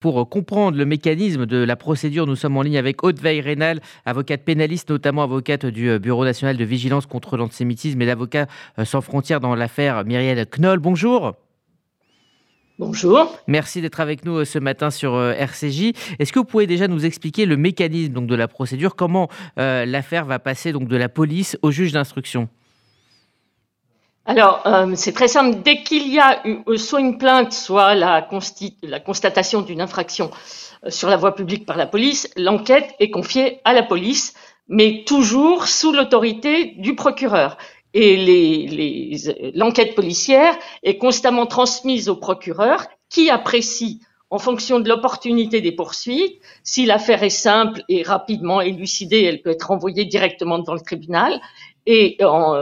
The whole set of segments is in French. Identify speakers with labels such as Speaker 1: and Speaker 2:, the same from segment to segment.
Speaker 1: Pour comprendre le mécanisme de la procédure, nous sommes en ligne avec Aude Veil-Rénal, avocate pénaliste, notamment avocate du Bureau national de vigilance contre l'antisémitisme et d'Avocats sans frontières dans l'affaire Myriel Knoll. Bonjour.
Speaker 2: Bonjour.
Speaker 1: Merci d'être avec nous ce matin sur RCJ. Est-ce que vous pouvez déjà nous expliquer le mécanisme donc, de la procédure? Comment euh, l'affaire va passer donc, de la police au juge d'instruction?
Speaker 2: Alors, euh, c'est très simple. Dès qu'il y a euh, soit une plainte, soit la, constatation d'une infraction euh, sur la voie publique par la police, l'enquête est confiée à la police, mais toujours sous l'autorité du procureur. Et l'enquête les, policière est constamment transmise au procureur qui apprécie en fonction de l'opportunité des poursuites. Si l'affaire est simple et rapidement élucidée, elle peut être renvoyée directement devant le tribunal. Et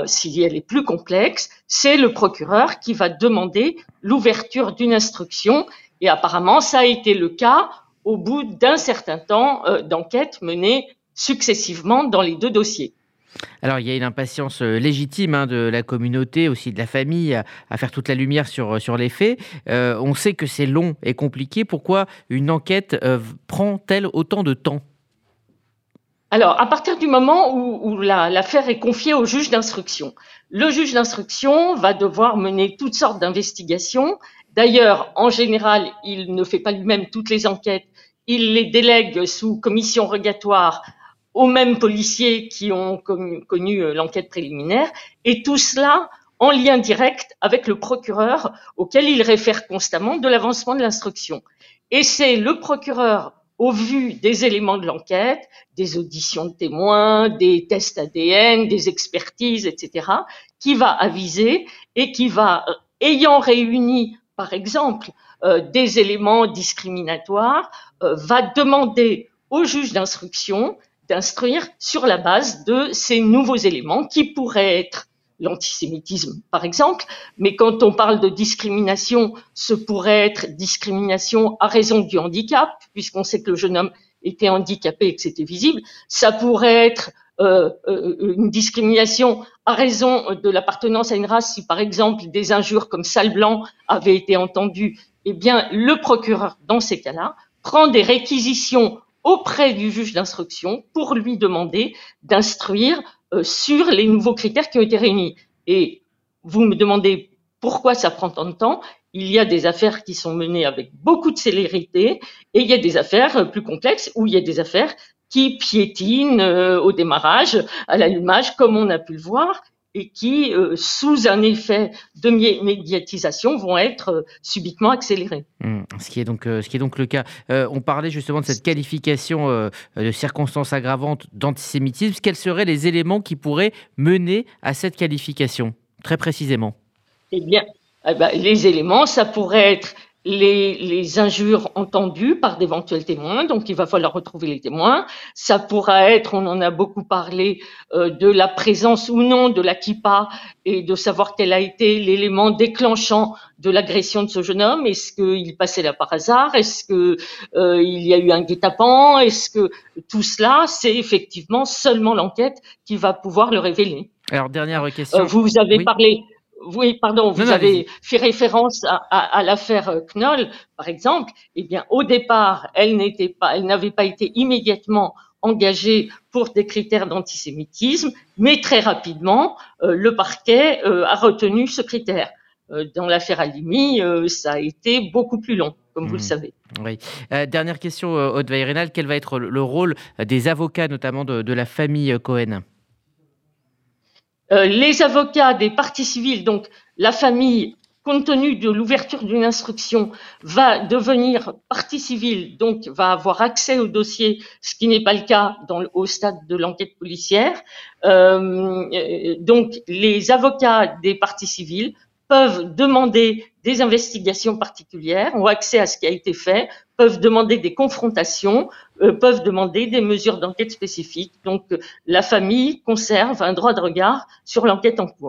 Speaker 2: si elle est plus complexe, c'est le procureur qui va demander l'ouverture d'une instruction. Et apparemment, ça a été le cas au bout d'un certain temps euh, d'enquête menée successivement dans les deux dossiers.
Speaker 1: Alors, il y a une impatience euh, légitime hein, de la communauté, aussi de la famille, à, faire toute la lumière sur, sur les faits. Euh, on sait que c'est long et compliqué. Pourquoi une enquête prend-elle autant de temps?
Speaker 2: Alors, à partir du moment où, l'affaire est confiée au juge d'instruction, le juge d'instruction va devoir mener toutes sortes d'investigations. D'ailleurs, en général, il ne fait pas lui-même toutes les enquêtes, il les délègue sous commission rogatoire aux mêmes policiers qui ont connu, euh, l'enquête préliminaire, et tout cela en lien direct avec le procureur auquel il réfère constamment de l'avancement de l'instruction. Et c'est le procureur au vu des éléments de l'enquête, des auditions de témoins, des tests ADN, des expertises, etc., qui va aviser et qui va, euh, ayant réuni, par exemple, euh, des éléments discriminatoires, euh, va demander au juge d'instruction d'instruire sur la base de ces nouveaux éléments qui pourraient être l'antisémitisme, par exemple. Mais quand on parle de discrimination, ce pourrait être discrimination à raison du handicap, puisqu'on sait que le jeune homme était handicapé et que c'était visible. Ça pourrait être euh, euh, une discrimination à raison de l'appartenance à une race, si par exemple des injures comme sale blanc avaient été entendues, eh bien le procureur, dans ces cas-là, prend des réquisitions auprès du juge d'instruction pour lui demander d'instruire euh, sur les nouveaux critères qui ont été réunis. Et vous me demandez pourquoi ça prend tant de temps. Il y a des affaires qui sont menées avec beaucoup de célérité et il y a des affaires euh, plus complexes où il y a des affaires qui piétinent euh, au démarrage, à l'allumage, comme on a pu le voir, et qui, euh, sous un effet de médiatisation, vont être euh, subitement accélérés.
Speaker 1: Mmh. ce, qui est donc, euh, ce qui est donc le cas. on parlait justement de cette qualification de circonstances aggravantes d'antisémitisme. Quels seraient les éléments qui pourraient mener à cette qualification, très précisément?
Speaker 2: Eh bien, eh ben, les éléments, ça pourrait être les, injures entendues par d'éventuels témoins, donc il va falloir retrouver les témoins. Ça pourra être, on en a beaucoup parlé, euh, de la présence ou non de la kippa et de savoir quel a été l'élément déclenchant de l'agression de ce jeune homme. Est-ce qu'il passait là par hasard? Est-ce que euh, il y a eu un guet-apens? Est-ce que tout cela, c'est effectivement seulement l'enquête qui va pouvoir le révéler?
Speaker 1: Alors dernière question. Euh,
Speaker 2: vous avez parlé oui, pardon, vous avez fait référence à, l'affaire Knoll, par exemple. Eh bien, au départ, elle n'était pas, elle n'avait pas été immédiatement engagée pour des critères d'antisémitisme, mais très rapidement, euh, le parquet euh, a retenu ce critère. Euh, dans l'affaire Alimi, ça a été beaucoup plus long, comme vous le mmh. savez.
Speaker 1: Oui. dernière question, Aude Veyrenal, quel va être le rôle des avocats, notamment de, de la famille Cohen?
Speaker 2: Euh, les avocats des parties civiles, donc la famille, compte tenu de l'ouverture d'une instruction, va devenir partie civile, donc va avoir accès au dossier, ce qui n'est pas le cas au stade de l'enquête policière. Euh, donc les avocats des parties civiles peuvent demander des investigations particulières, ont accès à ce qui a été fait, peuvent demander des confrontations, euh, peuvent demander des mesures d'enquête spécifiques. Donc la famille conserve un droit de regard sur l'enquête en cours.